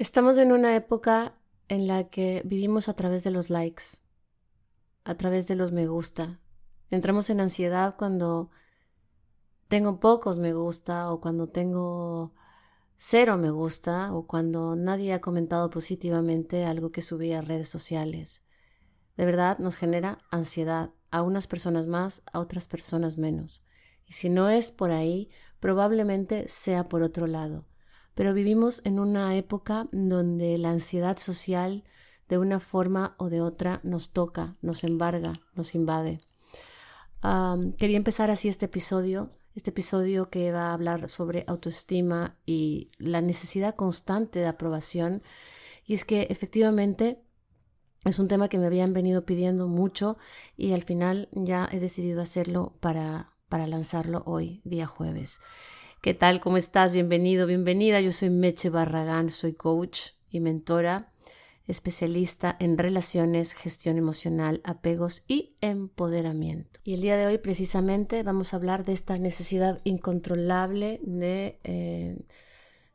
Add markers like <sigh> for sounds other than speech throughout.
Estamos en una época en la que vivimos a través de los likes, a través de los me gusta. Entramos en ansiedad cuando tengo pocos me gusta o cuando tengo cero me gusta o cuando nadie ha comentado positivamente algo que subí a redes sociales. De verdad nos genera ansiedad a unas personas más, a otras personas menos. Y si no es por ahí, probablemente sea por otro lado pero vivimos en una época donde la ansiedad social de una forma o de otra nos toca, nos embarga, nos invade. quería empezar así este episodio, este episodio que va a hablar sobre autoestima y la necesidad constante de aprobación. Y es que efectivamente es un tema que me habían venido pidiendo mucho y al final ya he decidido hacerlo para, para lanzarlo hoy, día jueves. ¿Qué tal? ¿Cómo estás? Bienvenido, bienvenida. Yo soy Meche Barragán, soy coach y mentora, especialista en relaciones, gestión emocional, apegos y empoderamiento. Y el día de hoy precisamente vamos a hablar de esta necesidad incontrolable de, eh,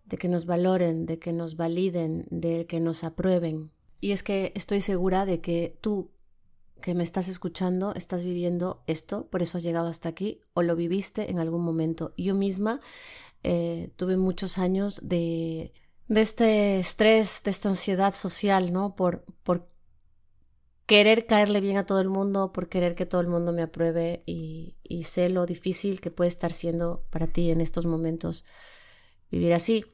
de que nos valoren, de que nos validen, de que nos aprueben. Y es que estoy segura de que tú que me estás escuchando, estás viviendo esto, por eso has llegado hasta aquí, o lo viviste en algún momento. Yo misma eh, tuve muchos años de, de este estrés, de esta ansiedad social, ¿no? Por, por querer caerle bien a todo el mundo, por querer que todo el mundo me apruebe y, y sé lo difícil que puede estar siendo para ti en estos momentos vivir así.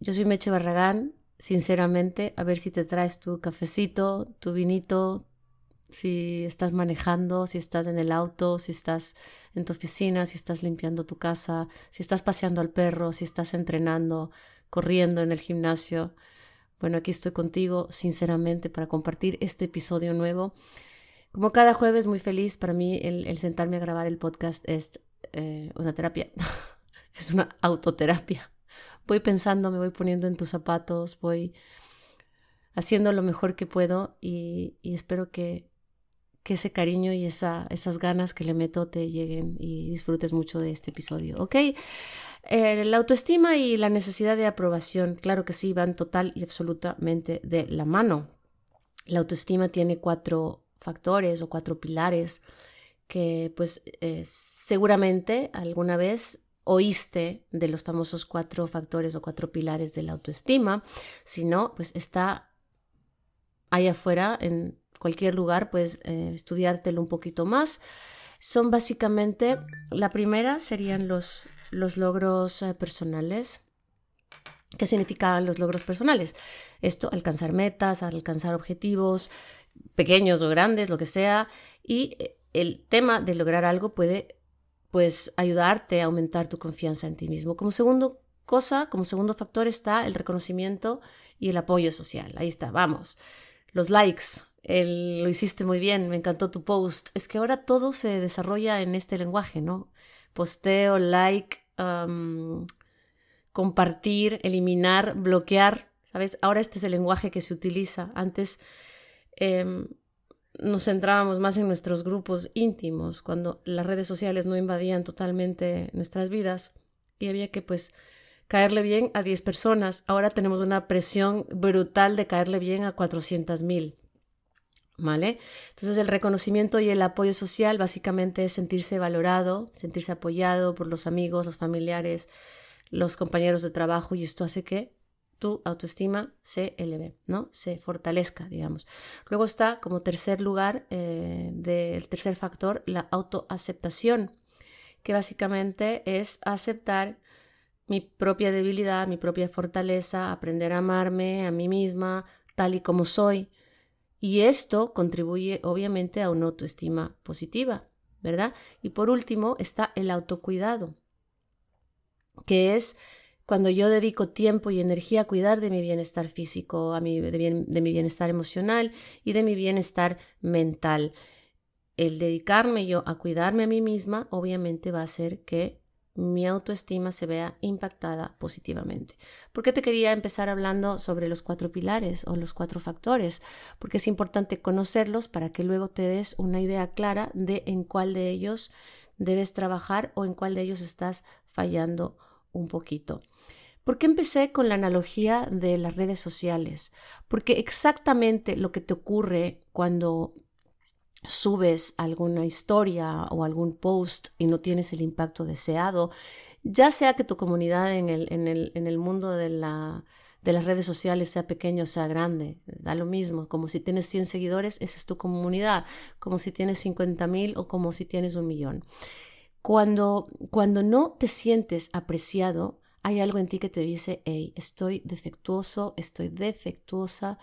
Yo soy Meche Barragán, sinceramente, a ver si te traes tu cafecito, tu vinito, si estás manejando, si estás en el auto, si estás en tu oficina, si estás limpiando tu casa, si estás paseando al perro, si estás entrenando, corriendo en el gimnasio. Bueno, aquí estoy contigo, sinceramente, para compartir este episodio nuevo. Como cada jueves, muy feliz. Para mí, el, sentarme a grabar el podcast es eh, una terapia. <laughs> es una autoterapia. Voy pensando, me voy poniendo en tus zapatos, voy haciendo lo mejor que puedo y espero que, que ese cariño y esa, esas ganas que le meto te lleguen y disfrutes mucho de este episodio, ¿ok? Eh, la autoestima y la necesidad de aprobación, claro que sí, van total y absolutamente de la mano. La autoestima tiene cuatro factores o cuatro pilares que pues eh, seguramente alguna vez oíste de los famosos cuatro factores o cuatro pilares de la autoestima, si no, pues está ahí afuera en cualquier lugar, puedes eh, estudiártelo un poquito más. Son básicamente, la primera serían los, los logros eh, personales. ¿Qué significaban los logros personales? Esto, alcanzar metas, alcanzar objetivos, pequeños o grandes, lo que sea. Y eh, el tema de lograr algo puede pues ayudarte a aumentar tu confianza en ti mismo. Como segundo cosa, como segundo factor está el reconocimiento y el apoyo social. Ahí está, vamos. Los likes, lo hiciste muy bien, me encantó tu post. Es que ahora todo se desarrolla en este lenguaje, ¿no? Posteo, like, compartir, eliminar, bloquear, ¿sabes? Ahora este es el lenguaje que se utiliza. Antes em, nos centrábamos más en nuestros grupos íntimos, cuando las redes sociales no invadían totalmente nuestras vidas y había que pues caerle bien a 10 personas. Ahora tenemos una presión brutal de caerle bien a 400 mil. ¿Vale? Entonces el reconocimiento y el apoyo social básicamente es sentirse valorado, sentirse apoyado por los amigos, los familiares, los compañeros de trabajo y esto hace que tu autoestima se eleve, ¿no? Se fortalezca, digamos. Luego está como tercer lugar eh, del tercer factor la autoaceptación, que básicamente es aceptar mi propia debilidad, mi propia fortaleza, aprender a amarme a mí misma tal y como soy, y esto contribuye obviamente a una autoestima positiva. ¿verdad? Y por último está el autocuidado, que es cuando yo dedico tiempo y energía a cuidar de mi bienestar físico, a mi, de, de mi bienestar emocional y de mi bienestar mental. El dedicarme yo a cuidarme a mí misma obviamente va a hacer que mi autoestima se vea impactada positivamente. ¿Por qué te quería empezar hablando sobre los cuatro pilares o los cuatro factores? Porque es importante conocerlos para que luego te des una idea clara de en cuál de ellos debes trabajar o en cuál de ellos estás fallando un poquito. ¿Por qué empecé con la analogía de las redes sociales? Porque exactamente lo que te ocurre cuando subes alguna historia o algún post y no tienes el impacto deseado, ya sea que tu comunidad en el, en el, en el mundo de, la, de las redes sociales sea pequeño o sea grande, da lo mismo, como si tienes 100 seguidores, esa es tu comunidad, como si tienes 50 mil o como si tienes un millón. Cuando, cuando no te sientes apreciado, hay algo en ti que te dice, hey, estoy defectuoso, estoy defectuosa,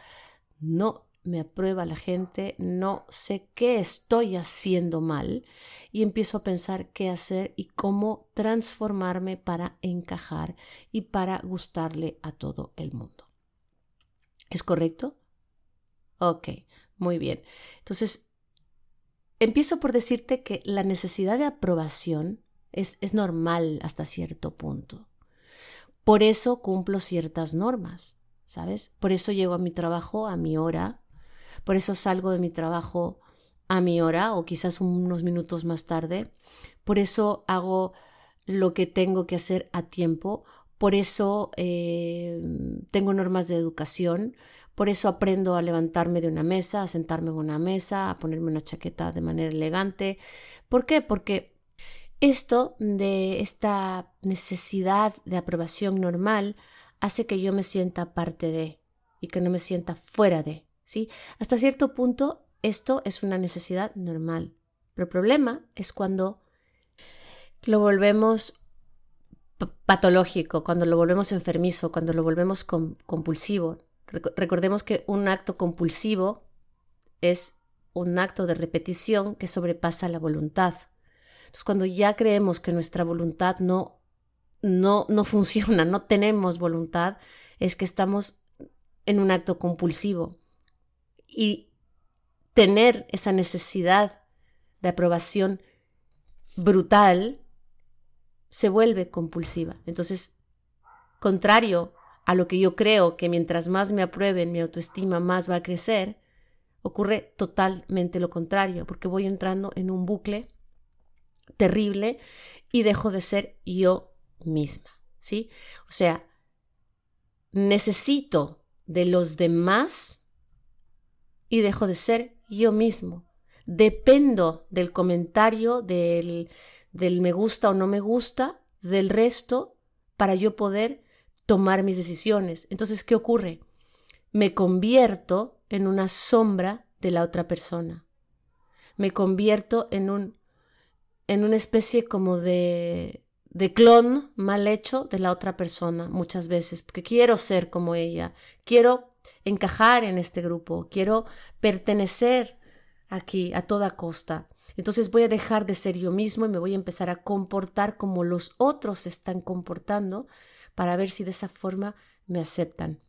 no me aprueba la gente, no sé qué estoy haciendo mal y empiezo a pensar qué hacer y cómo transformarme para encajar y para gustarle a todo el mundo. ¿Es correcto? Ok, muy bien. Entonces, empiezo por decirte que la necesidad de aprobación es, es normal hasta cierto punto. Por eso cumplo ciertas normas, ¿sabes? Por eso llego a mi trabajo a mi hora, por eso salgo de mi trabajo a mi hora o quizás unos minutos más tarde. Por eso hago lo que tengo que hacer a tiempo. Por eso eh, tengo normas de educación. Por eso aprendo a levantarme de una mesa, a sentarme en una mesa, a ponerme una chaqueta de manera elegante. ¿Por qué? Porque esto de esta necesidad de aprobación normal hace que yo me sienta parte de y que no me sienta fuera de. ¿Sí? Hasta cierto punto esto es una necesidad normal, pero el problema es cuando lo volvemos patológico, cuando lo volvemos enfermizo, cuando lo volvemos compulsivo. Recordemos que un acto compulsivo es un acto de repetición que sobrepasa la voluntad. Entonces, cuando ya creemos que nuestra voluntad no, no, no funciona, no tenemos voluntad, es que estamos en un acto compulsivo y tener esa necesidad de aprobación brutal se vuelve compulsiva. Entonces, contrario a lo que yo creo que mientras más me aprueben, mi autoestima más va a crecer, ocurre totalmente lo contrario, porque voy entrando en un bucle terrible y dejo de ser yo misma, ¿sí? O sea, necesito de los demás y dejo de ser yo mismo. Dependo del comentario, del, del me gusta o no me gusta, del resto, para yo poder tomar mis decisiones. Entonces, ¿qué ocurre? Me convierto en una sombra de la otra persona. Me convierto en un en una especie como de de clon mal hecho de la otra persona muchas veces, porque quiero ser como ella, quiero encajar en este grupo, quiero pertenecer aquí a toda costa. Entonces voy a dejar de ser yo mismo y me voy a empezar a comportar como los otros están comportando para ver si de esa forma me aceptan.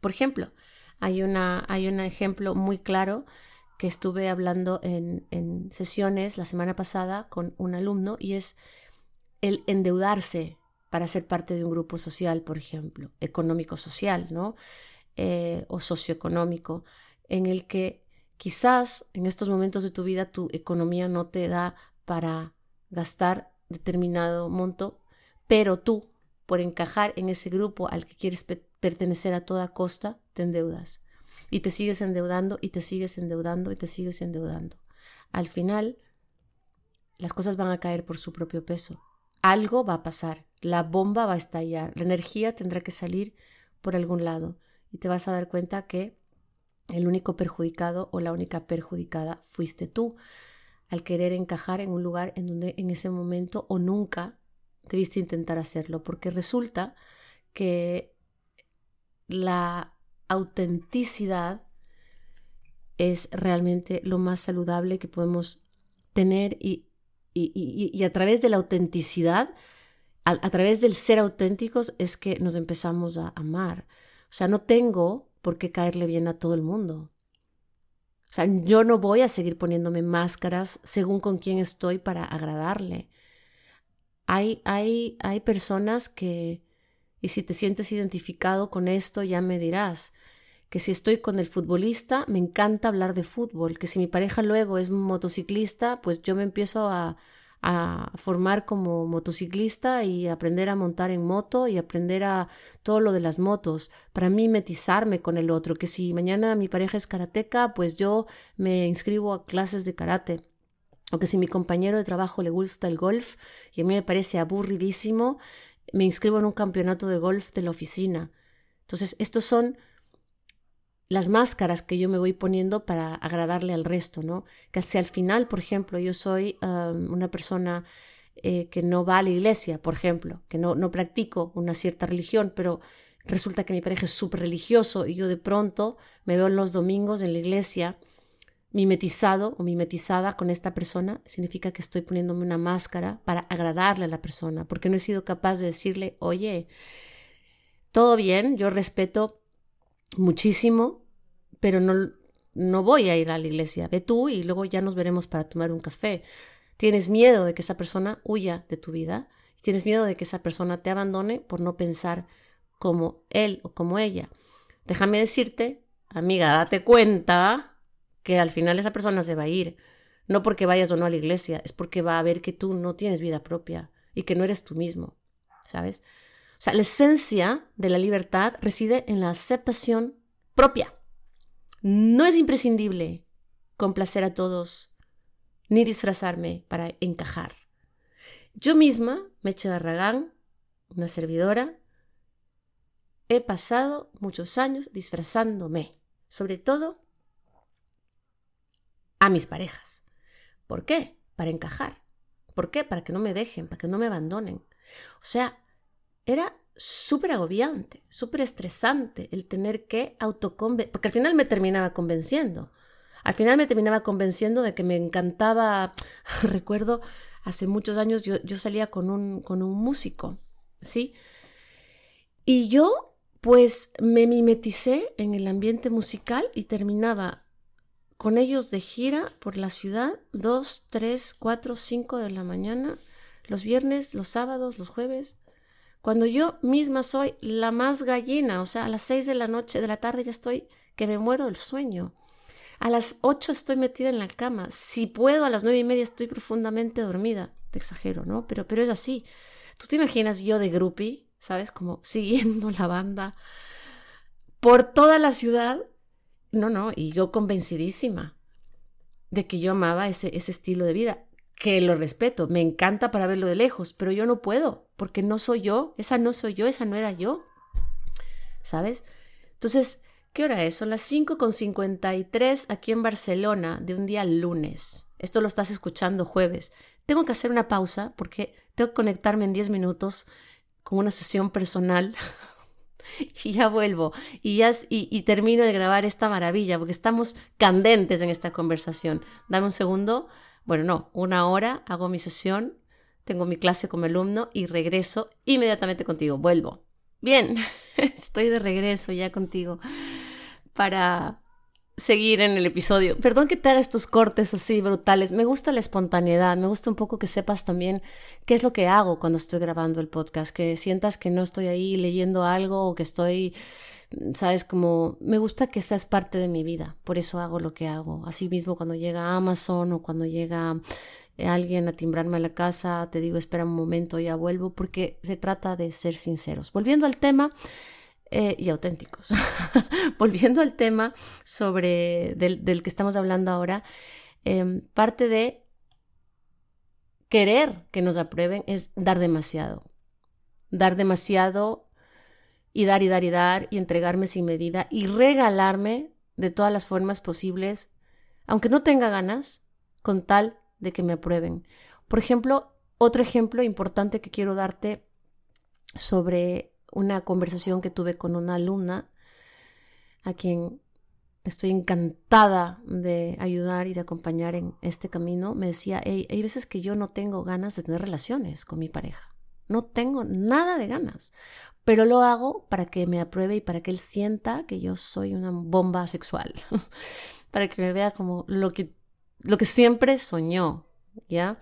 Por ejemplo, hay, una, hay un ejemplo muy claro que estuve hablando en, en sesiones la semana pasada con un alumno y es el endeudarse para ser parte de un grupo social, por ejemplo, económico-social, ¿no? Eh, o socioeconómico, en el que quizás en estos momentos de tu vida tu economía no te da para gastar determinado monto, pero tú, por encajar en ese grupo al que quieres pertenecer a toda costa, te endeudas. Y te sigues endeudando y te sigues endeudando y te sigues endeudando. Al final, las cosas van a caer por su propio peso. Algo va a pasar, la bomba va a estallar, la energía tendrá que salir por algún lado y te vas a dar cuenta que el único perjudicado o la única perjudicada fuiste tú al querer encajar en un lugar en donde en ese momento o nunca debiste intentar hacerlo, porque resulta que la autenticidad es realmente lo más saludable que podemos tener y y, a través de la autenticidad, a, través del ser auténticos, es que nos empezamos a amar. O sea, no tengo por qué caerle bien a todo el mundo. O sea, yo no voy a seguir poniéndome máscaras según con quién estoy para agradarle. Hay, hay, hay personas que, y si te sientes identificado con esto, ya me dirás, que si estoy con el futbolista, me encanta hablar de fútbol, que si mi pareja luego es motociclista, pues yo me empiezo a, formar como motociclista y aprender a montar en moto y aprender a todo lo de las motos, para mimetizarme con el otro, que si mañana mi pareja es karateca, pues yo me inscribo a clases de karate. O que si mi compañero de trabajo le gusta el golf y a mí me parece aburridísimo, me inscribo en un campeonato de golf de la oficina. Entonces, estos son las máscaras que yo me voy poniendo para agradarle al resto, ¿no? Que si al final, por ejemplo, yo soy una persona eh, que no va a la iglesia, por ejemplo, que no, no practico una cierta religión, pero resulta que mi pareja es súper religioso y yo de pronto me veo en los domingos en la iglesia mimetizado o mimetizada con esta persona, significa que estoy poniéndome una máscara para agradarle a la persona, porque no he sido capaz de decirle, oye, todo bien, yo respeto muchísimo, pero no, no voy a ir a la iglesia. Ve tú y luego ya nos veremos para tomar un café. Tienes miedo de que esa persona huya de tu vida. Tienes miedo de que esa persona te abandone por no pensar como él o como ella. Déjame decirte, amiga, date cuenta que al final esa persona se va a ir. No porque vayas o no a la iglesia, es porque va a ver que tú no tienes vida propia y que no eres tú mismo, ¿sabes? Sea, la esencia de la libertad reside en la aceptación propia. No es imprescindible complacer a todos ni disfrazarme para encajar. Yo misma, Meche Barragán, una servidora, he pasado muchos años disfrazándome, sobre todo a mis parejas. ¿Por qué? Para encajar. ¿Por qué? Para que no me dejen, para que no me abandonen. O sea, era súper agobiante, súper estresante el tener que autoconvencer, porque al final me terminaba convenciendo. Al final me terminaba convenciendo de que me encantaba, <sighs> recuerdo, hace muchos años yo, yo salía con un, con un músico, ¿sí? Y yo, pues, me mimeticé en el ambiente musical y terminaba con ellos de gira por la ciudad, dos, tres, cuatro, cinco de la mañana, los viernes, los sábados, los jueves, cuando yo misma soy la más gallina, o sea, a las seis de la noche, de la tarde ya estoy que me muero del sueño. A las ocho estoy metida en la cama. Si puedo, a las nueve y media estoy profundamente dormida. Te exagero, ¿no? Pero, pero es así. ¿Tú te imaginas yo de groupie, ¿sabes? Como <laughs> siguiendo la banda por toda la ciudad. No, no, y yo convencidísima de que yo amaba ese, ese estilo de vida que lo respeto, me encanta para verlo de lejos, pero yo no puedo, porque no soy yo, esa no soy yo, esa no era yo, ¿sabes? Entonces, ¿qué hora es? Son las 5.53 aquí en Barcelona de un día lunes. Esto lo estás escuchando jueves. Tengo que hacer una pausa porque tengo que conectarme en 10 minutos con una sesión personal <laughs> y ya vuelvo y ya y, y, termino de grabar esta maravilla porque estamos candentes en esta conversación. Dame un segundo bueno, no, una hora hago mi sesión, tengo mi clase como alumno y regreso inmediatamente contigo, vuelvo. Bien, <laughs> estoy de regreso ya contigo para seguir en el episodio. Perdón que te haga estos cortes así brutales. Me gusta la espontaneidad, me gusta un poco que sepas también qué es lo que hago cuando estoy grabando el podcast, que sientas que no estoy ahí leyendo algo o que estoy sabes, como me gusta que seas parte de mi vida, por eso hago lo que hago. Así mismo cuando llega Amazon o cuando llega eh, alguien a timbrarme a la casa, te digo, espera un momento, ya vuelvo, porque se trata de ser sinceros. Volviendo al tema, eh, y auténticos. <laughs> Volviendo al tema sobre del, que estamos hablando ahora, em, parte de querer que nos aprueben es dar demasiado. Dar demasiado y dar y dar y dar y entregarme sin medida y regalarme de todas las formas posibles, aunque no tenga ganas, con tal de que me aprueben. Por ejemplo, otro ejemplo importante que quiero darte sobre una conversación que tuve con una alumna a quien estoy encantada de ayudar y de acompañar en este camino, me decía, hay veces que yo no tengo ganas de tener relaciones con mi pareja. No tengo nada de ganas, pero lo hago para que me apruebe y para que él sienta que yo soy una bomba sexual, <laughs> para que me vea como lo que, lo que siempre soñó, ¿ya?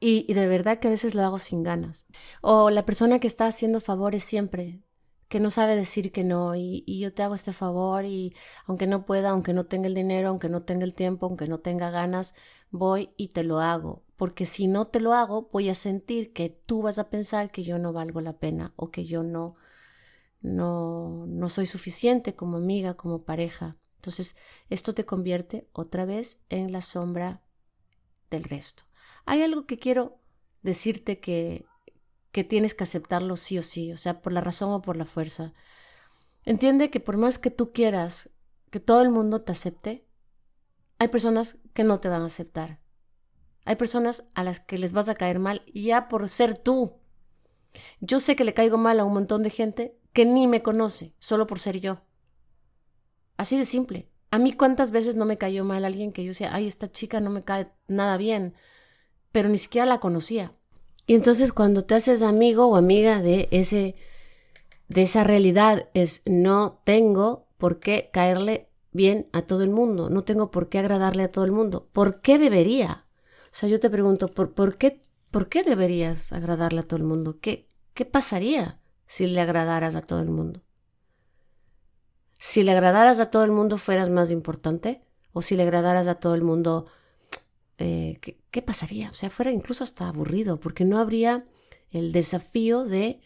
Y, y, de verdad que a veces lo hago sin ganas. O la persona que está haciendo favores siempre, que no sabe decir que no y, yo te hago este favor y aunque no pueda, aunque no tenga el dinero, aunque no tenga el tiempo, aunque no tenga ganas, voy y te lo hago. Porque si no te lo hago, voy a sentir que tú vas a pensar que yo no valgo la pena o que yo no, no, no soy suficiente como amiga, como pareja. Entonces, esto te convierte otra vez en la sombra del resto. Hay algo que quiero decirte que que tienes que aceptarlo sí o sí, o sea, por la razón o por la fuerza. Entiende que por más que tú quieras que todo el mundo te acepte, hay personas que no te van a aceptar. Hay personas a las que les vas a caer mal ya por ser tú. Yo sé que le caigo mal a un montón de gente que ni me conoce, solo por ser yo. Así de simple. A mí cuántas veces no me cayó mal alguien que yo decía, ay, esta chica no me cae nada bien, pero ni siquiera la conocía. Y entonces cuando te haces amigo o amiga de ese de esa realidad es no tengo por qué caerle bien a todo el mundo, no tengo por qué agradarle a todo el mundo. ¿Por qué debería? O sea, yo te pregunto, ¿por, qué por qué deberías agradarle a todo el mundo? ¿Qué qué pasaría si le agradaras a todo el mundo? Si le agradaras a todo el mundo fueras más importante o si le agradaras a todo el mundo eh, ¿qué, pasaría? O sea, fuera incluso hasta aburrido, porque no habría el desafío de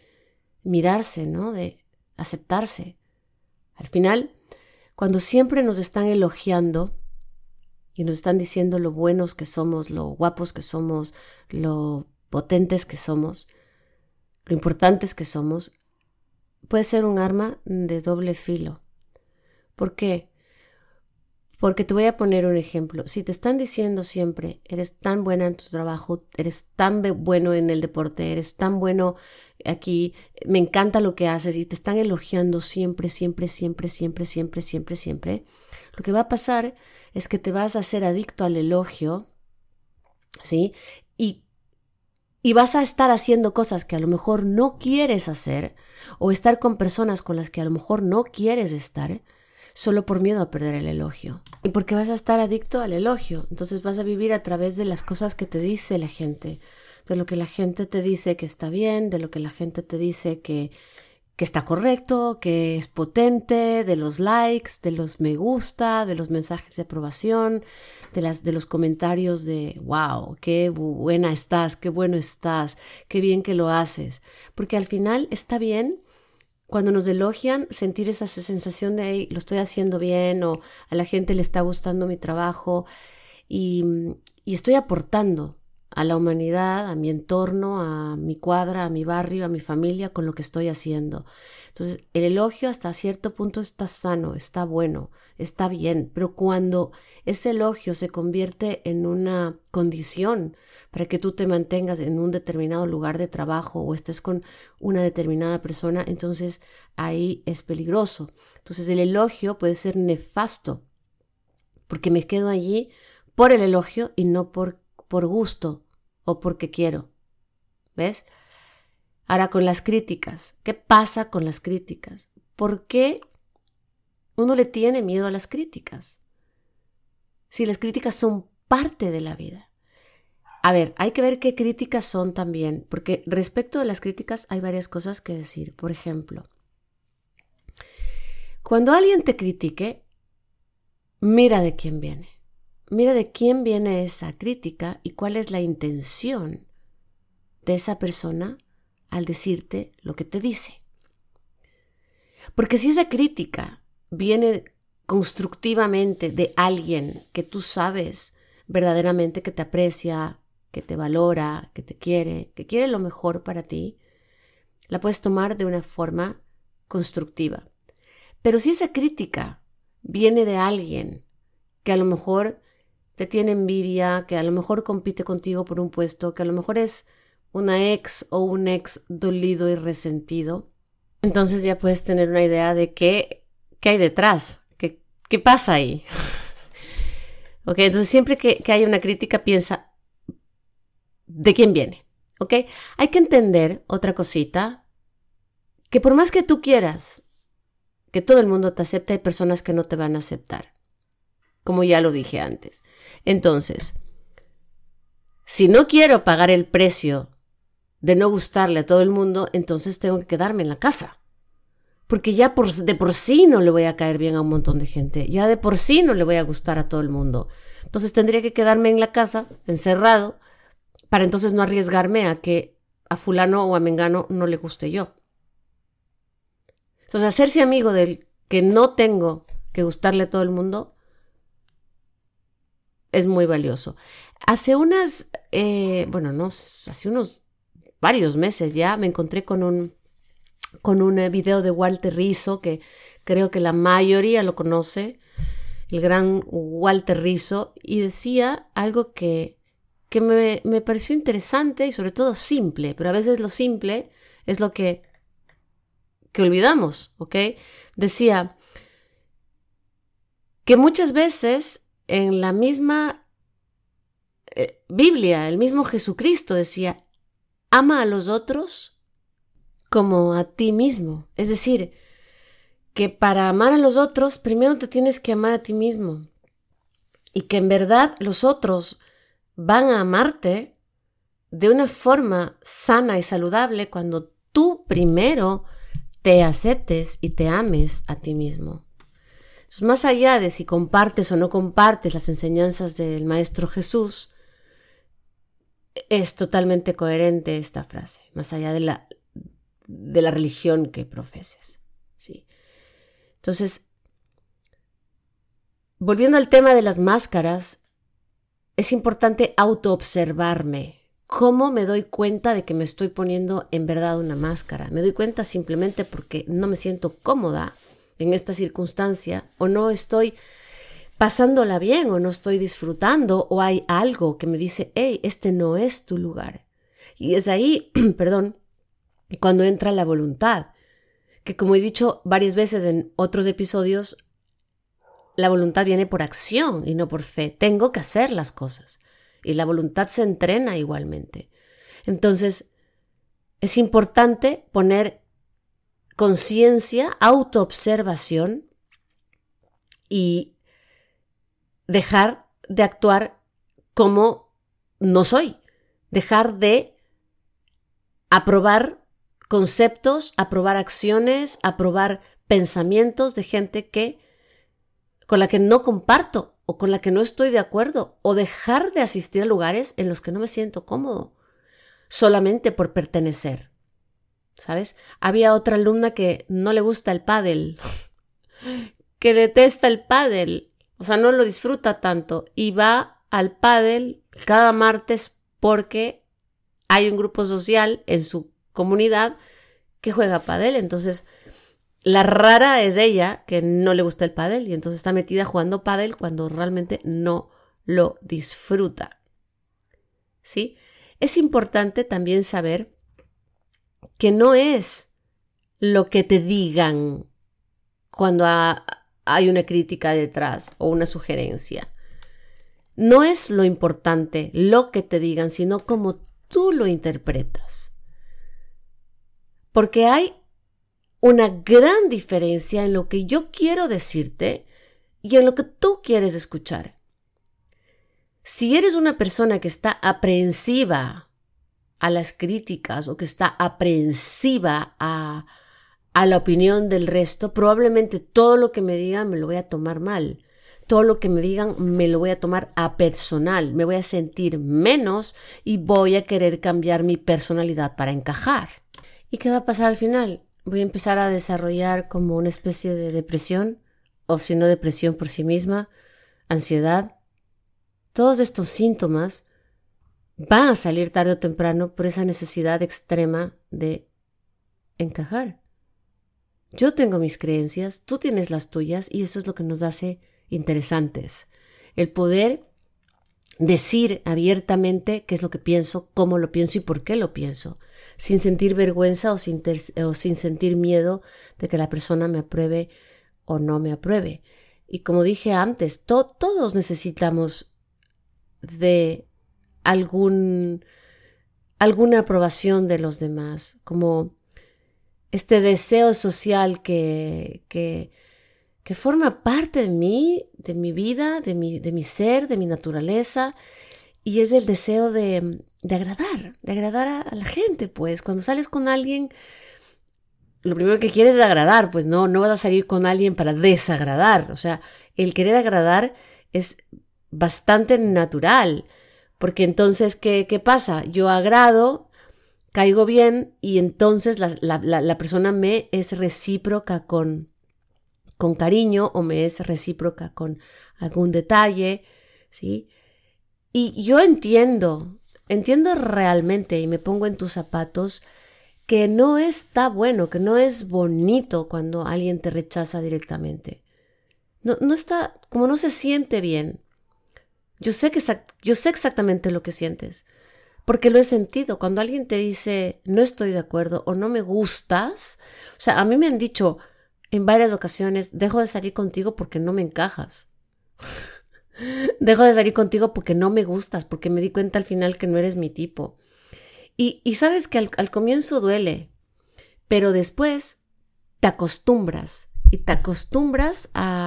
mirarse, ¿no? De aceptarse. Al final, cuando siempre nos están elogiando y nos están diciendo lo buenos que somos, lo guapos que somos, lo potentes que somos, lo importantes que somos, puede ser un arma de doble filo. ¿Por qué? Porque te voy a poner un ejemplo. Si te están diciendo siempre, eres tan buena en tu trabajo, eres tan bueno en el deporte, eres tan bueno aquí, me encanta lo que haces y te están elogiando siempre, siempre, siempre, siempre, siempre, siempre, siempre, lo que va a pasar es que te vas a hacer adicto al elogio, ¿sí? Y, y vas a estar haciendo cosas que a lo mejor no quieres hacer o estar con personas con las que a lo mejor no quieres estar solo por miedo a perder el elogio. Y porque vas a estar adicto al elogio. Entonces vas a vivir a través de las cosas que te dice la gente, de lo que la gente te dice que está bien, de lo que la gente te dice que, que está correcto, que es potente, de los likes, de los me gusta, de los mensajes de aprobación, de, las, de los comentarios de wow, qué buena estás, qué bueno estás, qué bien que lo haces. Porque al final está bien cuando nos elogian, sentir esa sensación de lo estoy haciendo bien o a la gente le está gustando mi trabajo y, y estoy aportando a la humanidad, a mi entorno, a mi cuadra, a mi barrio, a mi familia con lo que estoy haciendo. Entonces, el elogio hasta cierto punto está sano, está bueno, está bien, pero cuando ese elogio se convierte en una condición para que tú te mantengas en un determinado lugar de trabajo o estés con una determinada persona, entonces ahí es peligroso. Entonces, el elogio puede ser nefasto porque me quedo allí por el elogio y no por, por gusto o porque quiero. ¿Ves? Ahora con las críticas, ¿qué pasa con las críticas? ¿Por qué uno le tiene miedo a las críticas? Si las críticas son parte de la vida. A ver, hay que ver qué críticas son también, porque respecto de las críticas hay varias cosas que decir. Por ejemplo, cuando alguien te critique, mira de quién viene. Mira de quién viene esa crítica y cuál es la intención de esa persona al decirte lo que te dice. Porque si esa crítica viene constructivamente de alguien que tú sabes verdaderamente que te aprecia, que te valora, que te quiere, que quiere lo mejor para ti, la puedes tomar de una forma constructiva. Pero si esa crítica viene de alguien que a lo mejor te tiene envidia, que a lo mejor compite contigo por un puesto, que a lo mejor es una ex o un ex dolido y resentido, entonces ya puedes tener una idea de qué, qué hay detrás, qué, ¿Qué pasa ahí? <laughs> ok, entonces siempre que, que hay una crítica piensa, ¿de quién viene? ¿Ok? Hay que entender otra cosita, que por más que tú quieras que todo el mundo te acepte, hay personas que no te van a aceptar, como ya lo dije antes. Entonces, si no quiero pagar el precio de no gustarle a todo el mundo, entonces tengo que quedarme en la casa. Porque ya de por sí no le voy a caer bien a un montón de gente, ya de por sí no le voy a gustar a todo el mundo. Entonces tendría que quedarme en la casa, encerrado, para entonces no arriesgarme a que a fulano o a mengano no le guste yo. Entonces, hacerse amigo del que no tengo que gustarle a todo el mundo es muy valioso. Hace unas, eh, bueno, no, hace unos varios meses ya me encontré con un, con un eh, video de Walter Rizzo que creo que la mayoría lo conoce, el gran Walter Rizzo, y decía algo que que me, me pareció interesante y sobre todo simple, pero a veces lo simple es lo que, que olvidamos, ¿ok? Decía que muchas veces en la misma eh, Biblia, el mismo Jesucristo decía, ama a los otros como a ti mismo. Es decir, que para amar a los otros, primero te tienes que amar a ti mismo. Y que en verdad los otros van a amarte de una forma sana y saludable cuando tú primero te aceptes y te ames a ti mismo. Entonces, más allá de si compartes o no compartes las enseñanzas del Maestro Jesús, es totalmente coherente esta frase, más allá de la, de la religión que profeses. ¿sí? Entonces, volviendo al tema de las máscaras, es importante autoobservarme. ¿Cómo me doy cuenta de que me estoy poniendo en verdad una máscara? Me doy cuenta simplemente porque no me siento cómoda en esta circunstancia o no estoy pasándola bien o no estoy disfrutando o hay algo que me dice, hey, este no es tu lugar. Y es ahí, <clears throat> perdón, cuando entra la voluntad, que como he dicho varias veces en otros episodios, la voluntad viene por acción y no por fe. Tengo que hacer las cosas. Y la voluntad se entrena igualmente. Entonces, es importante poner conciencia, autoobservación y dejar de actuar como no soy. Dejar de aprobar conceptos, aprobar acciones, aprobar pensamientos de gente que con la que no comparto o con la que no estoy de acuerdo o dejar de asistir a lugares en los que no me siento cómodo solamente por pertenecer. ¿Sabes? Había otra alumna que no le gusta el pádel, <laughs> que detesta el pádel, o sea, no lo disfruta tanto y va al pádel cada martes porque hay un grupo social en su comunidad que juega pádel, entonces la rara es ella que no le gusta el pádel y entonces está metida jugando pádel cuando realmente no lo disfruta. ¿Sí? Es importante también saber que no es lo que te digan cuando hay una crítica detrás o una sugerencia. No es lo importante lo que te digan, sino cómo tú lo interpretas. Porque hay una gran diferencia en lo que yo quiero decirte y en lo que tú quieres escuchar. Si eres una persona que está aprehensiva a las críticas o que está aprehensiva a, a la opinión del resto, probablemente todo lo que me digan me lo voy a tomar mal. Todo lo que me digan me lo voy a tomar a personal, me voy a sentir menos y voy a querer cambiar mi personalidad para encajar. ¿Y qué va a pasar al final? voy a empezar a desarrollar como una especie de depresión, o si no depresión por sí misma, ansiedad. Todos estos síntomas van a salir tarde o temprano por esa necesidad extrema de encajar. Yo tengo mis creencias, tú tienes las tuyas y eso es lo que nos hace interesantes. El poder decir abiertamente qué es lo que pienso, cómo lo pienso y por qué lo pienso sin sentir vergüenza o sin, sin sentir miedo de que la persona me apruebe o no me apruebe. Y como dije antes, todos necesitamos de algún, alguna aprobación de los demás, como este deseo social que, que, forma parte de mí, de mi vida, de mi, de mi ser, de mi naturaleza, y es el deseo de, de agradar, de agradar a, la gente, pues. Cuando sales con alguien, lo primero que quieres es agradar, pues no, no vas a salir con alguien para desagradar, o sea, el querer agradar es bastante natural, porque entonces, ¿qué, qué pasa? Yo agrado, caigo bien y entonces la, la, persona me es recíproca con, con cariño o me es recíproca con algún detalle, ¿sí? Y yo entiendo, entiendo realmente y me pongo en tus zapatos que no está bueno, que no es bonito cuando alguien te rechaza directamente. No, no está, como no se siente bien. Yo sé, que, yo sé exactamente lo que sientes, porque lo he sentido. Cuando alguien te dice no estoy de acuerdo o no me gustas, o sea, a mí me han dicho en varias ocasiones, dejo de salir contigo porque no me encajas. <laughs> dejo de salir contigo porque no me gustas, porque me di cuenta al final que no eres mi tipo. Y, y sabes que al, al comienzo duele, pero después te acostumbras y te acostumbras a,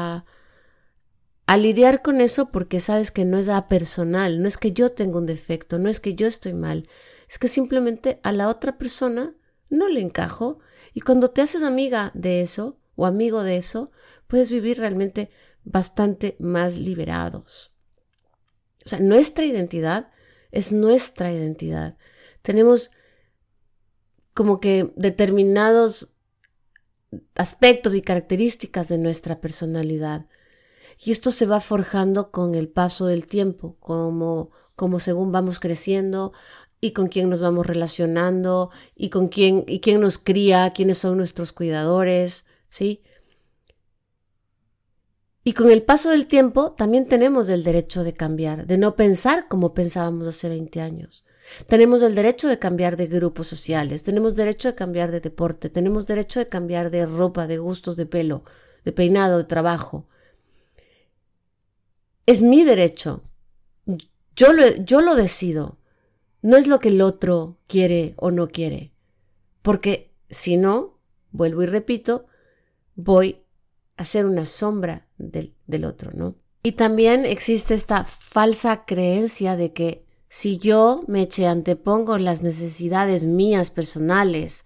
a lidiar con eso porque sabes que no es a personal, no es que yo tenga un defecto, no es que yo estoy mal, es que simplemente a la otra persona no le encajo y cuando te haces amiga de eso o amigo de eso, puedes vivir realmente bastante más liberados. O sea, nuestra identidad es nuestra identidad. Tenemos como que determinados aspectos y características de nuestra personalidad y esto se va forjando con el paso del tiempo, como, como según vamos creciendo y con quién nos vamos relacionando y con quién y quién nos cría, quiénes son nuestros cuidadores, ¿sí? Y con el paso del tiempo también tenemos el derecho de cambiar, de no pensar como pensábamos hace 20 años. Tenemos el derecho de cambiar de grupos sociales, tenemos derecho de cambiar de deporte, tenemos derecho de cambiar de ropa, de gustos de pelo, de peinado, de trabajo. Es mi derecho. Yo lo, yo lo decido. No es lo que el otro quiere o no quiere. Porque si no, vuelvo y repito, voy a ser una sombra del, del otro, ¿no? Y también existe esta falsa creencia de que si yo me antepongo las necesidades mías personales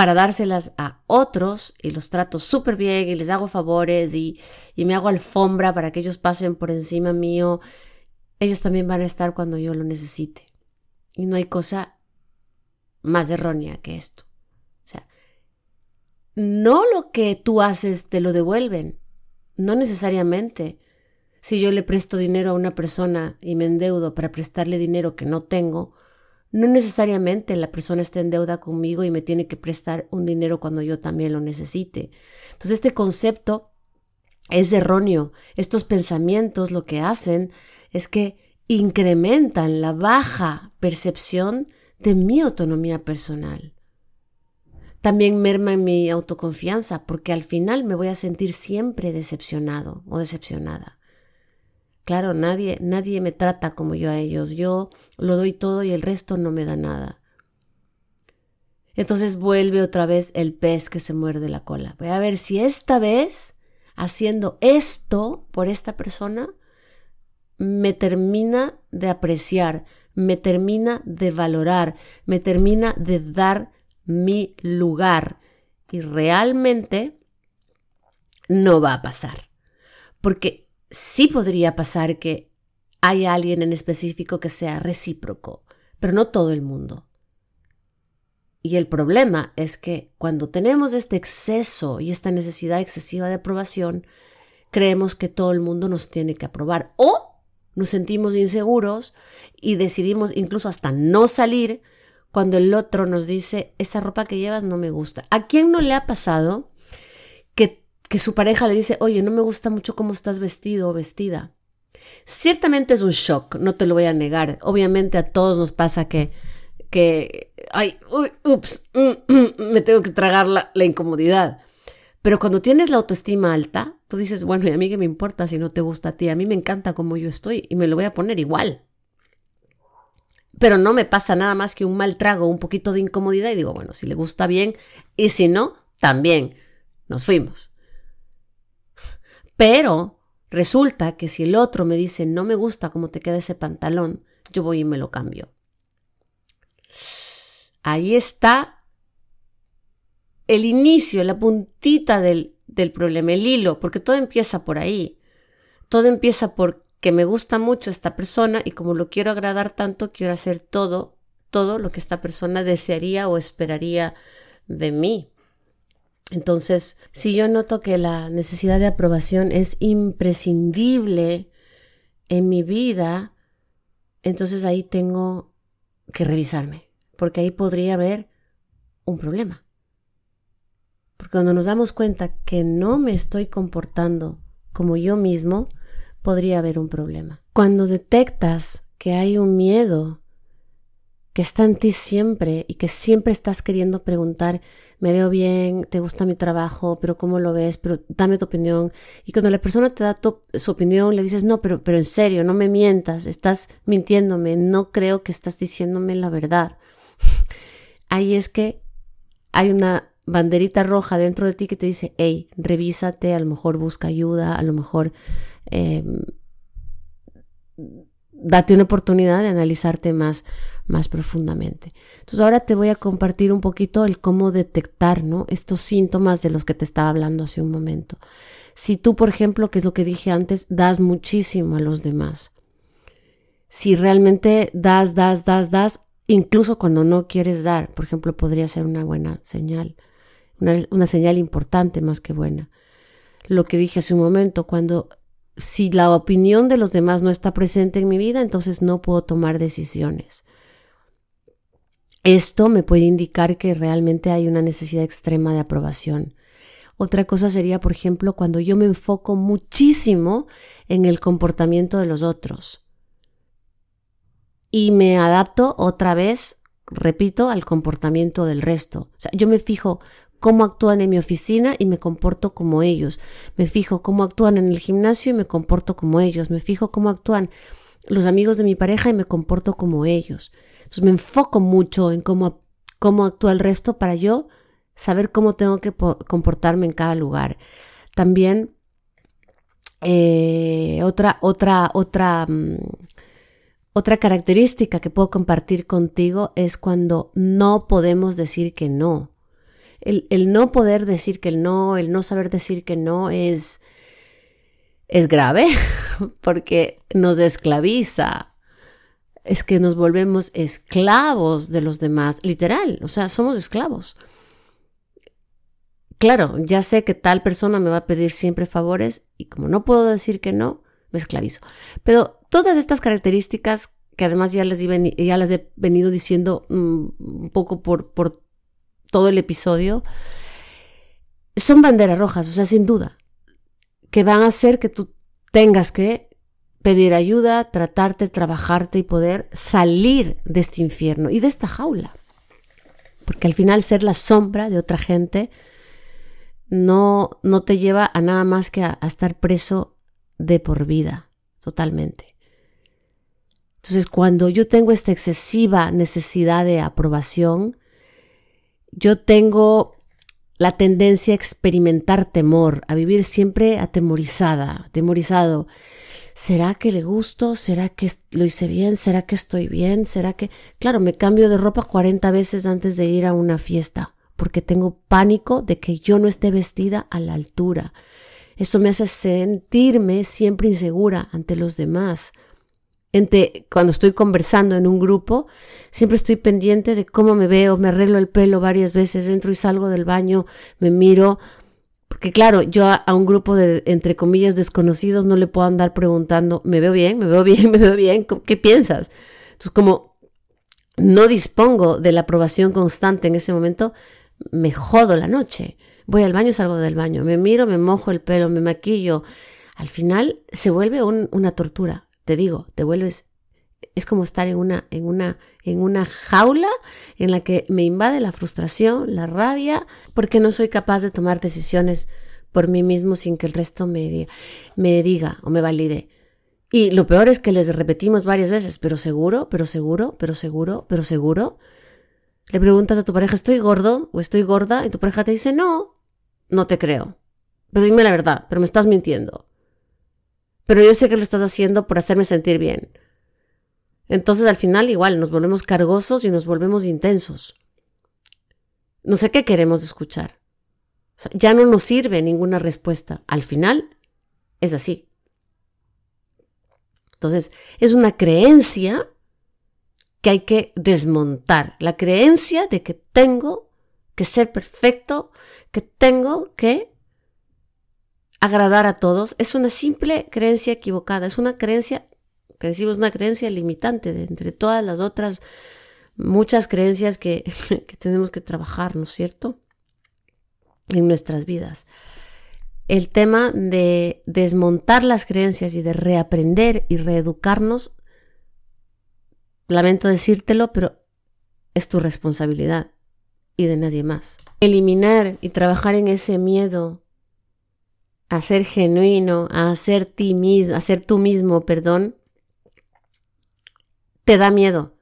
para dárselas a otros y los trato súper bien y les hago favores y, y me hago alfombra para que ellos pasen por encima mío, ellos también van a estar cuando yo lo necesite. Y no hay cosa más errónea que esto. O sea, no lo que tú haces te lo devuelven, no necesariamente. Si yo le presto dinero a una persona y me endeudo para prestarle dinero que no tengo, no necesariamente la persona está en deuda conmigo y me tiene que prestar un dinero cuando yo también lo necesite. Entonces este concepto es erróneo. Estos pensamientos lo que hacen es que incrementan la baja percepción de mi autonomía personal. También merma mi autoconfianza porque al final me voy a sentir siempre decepcionado o decepcionada. Claro, nadie, nadie me trata como yo a ellos. Yo lo doy todo y el resto no me da nada. Entonces vuelve otra vez el pez que se muerde la cola. Voy a ver si esta vez, haciendo esto por esta persona, me termina de apreciar, me termina de valorar, me termina de dar mi lugar. Y realmente no va a pasar. Porque sí podría pasar que haya alguien en específico que sea recíproco, pero no todo el mundo. Y el problema es que cuando tenemos este exceso y esta necesidad excesiva de aprobación, creemos que todo el mundo nos tiene que aprobar o nos sentimos inseguros y decidimos incluso hasta no salir cuando el otro nos dice, esa ropa que llevas no me gusta. ¿A quién no le ha pasado que su pareja le dice, oye, no me gusta mucho cómo estás vestido o vestida. Ciertamente es un shock, no te lo voy a negar. Obviamente a todos nos pasa que, que ay, uy, ups, mm, mm, me tengo que tragar la, la incomodidad. Pero cuando tienes la autoestima alta, tú dices, bueno, y a mí qué me importa si no te gusta a ti, a mí me encanta como yo estoy y me lo voy a poner igual. Pero no me pasa nada más que un mal trago, un poquito de incomodidad y digo, bueno, si le gusta bien y si no, también nos fuimos. Pero resulta que si el otro me dice, no me gusta cómo te queda ese pantalón, yo voy y me lo cambio. Ahí está el inicio, la puntita del, del problema, el hilo, porque todo empieza por ahí. Todo empieza porque me gusta mucho esta persona y como lo quiero agradar tanto, quiero hacer todo, todo lo que esta persona desearía o esperaría de mí. Entonces, si yo noto que la necesidad de aprobación es imprescindible en mi vida, entonces ahí tengo que revisarme, porque ahí podría haber un problema. Porque cuando nos damos cuenta que no me estoy comportando como yo mismo, podría haber un problema. Cuando detectas que hay un miedo que está en ti siempre y que siempre estás queriendo preguntar, me veo bien, te gusta mi trabajo, pero ¿cómo lo ves? Pero dame tu opinión. Y cuando la persona te da su opinión, le dices, no, pero, pero en serio, no me mientas, estás mintiéndome, no creo que estás diciéndome la verdad. <laughs> Ahí es que hay una banderita roja dentro de ti que te dice, hey, revísate, a lo mejor busca ayuda, a lo mejor em, date una oportunidad de analizarte más, más profundamente. Entonces ahora te voy a compartir un poquito el cómo detectar ¿no? estos síntomas de los que te estaba hablando hace un momento. Si tú, por ejemplo, que es lo que dije antes, das muchísimo a los demás. Si realmente das, das, das, das, incluso cuando no quieres dar, por ejemplo, podría ser una buena señal, una, una señal importante más que buena. Lo que dije hace un momento, cuando si la opinión de los demás no está presente en mi vida, entonces no puedo tomar decisiones. Esto me puede indicar que realmente hay una necesidad extrema de aprobación. Otra cosa sería, por ejemplo, cuando yo me enfoco muchísimo en el comportamiento de los otros y me adapto otra vez, repito, al comportamiento del resto. O sea, yo me fijo cómo actúan en mi oficina y me comporto como ellos. Me fijo cómo actúan en el gimnasio y me comporto como ellos. Me fijo cómo actúan los amigos de mi pareja y me comporto como ellos. Entonces me enfoco mucho en cómo, cómo actúa el resto para yo saber cómo tengo que comportarme en cada lugar. También eh, otra, otra, otra, mm, otra característica que puedo compartir contigo es cuando no podemos decir que no el, no poder decir que no, el no saber decir que no es, es grave <laughs> porque nos esclaviza. Es que nos volvemos esclavos de los demás, literal, o sea, somos esclavos. Claro, ya sé que tal persona me va a pedir siempre favores y como no puedo decir que no, me esclavizo. Pero todas estas características que además ya les, ya las he venido diciendo mm, un poco por todo el episodio, son banderas rojas, o sea, sin duda, que van a hacer que tú tengas que pedir ayuda, tratarte, trabajarte y poder salir de este infierno y de esta jaula. Porque al final ser la sombra de otra gente no, no te lleva a nada más que a, a estar preso de por vida, totalmente. Entonces, cuando yo tengo esta excesiva necesidad de aprobación, yo tengo la tendencia a experimentar temor, a vivir siempre atemorizada, atemorizado. ¿Será que le gusto? ¿Será que lo hice bien? ¿Será que estoy bien? ¿Será que... Claro, me cambio de ropa 40 veces antes de ir a una fiesta, porque tengo pánico de que yo no esté vestida a la altura. Eso me hace sentirme siempre insegura ante los demás cuando estoy conversando en un grupo, siempre estoy pendiente de cómo me veo, me arreglo el pelo varias veces, entro y salgo del baño, me miro, porque claro, yo a, un grupo de, entre comillas, desconocidos no le puedo andar preguntando, ¿me veo bien? ¿Me veo bien? <laughs> ¿Me veo bien? ¿Qué piensas? Entonces, como no dispongo de la aprobación constante en ese momento, me jodo la noche. Voy al baño, salgo del baño, me miro, me mojo el pelo, me maquillo. Al final se vuelve una tortura te digo, te vuelves es como estar en una, en una, en una jaula en la que me invade la frustración, la rabia, porque no soy capaz de tomar decisiones por mí mismo sin que el resto me diga, me diga o me valide. Y lo peor es que les repetimos varias veces, pero seguro, pero seguro, pero seguro, pero seguro. Le preguntas a tu pareja, ¿estoy gordo o estoy gorda? Y tu pareja te dice, no, no te creo. Pero dime la verdad, pero me estás mintiendo. Pero yo sé que lo estás haciendo por hacerme sentir bien. Entonces al final igual nos volvemos cargosos y nos volvemos intensos. No sé qué queremos escuchar. ya no nos sirve ninguna respuesta. Al final es así. Entonces es una creencia que hay que desmontar. La creencia de que tengo que ser perfecto, que tengo que agradar a todos, es una simple creencia equivocada, es una creencia que decimos una creencia limitante de entre todas las otras muchas creencias que, <laughs> que tenemos que trabajar, ¿no es cierto? En nuestras vidas. El tema de desmontar las creencias y de reaprender y reeducarnos, lamento decírtelo, pero es tu responsabilidad y de nadie más. Eliminar y trabajar en ese miedo a ser genuino, a ser ti mismo, a ser tú mismo, perdón, te da miedo.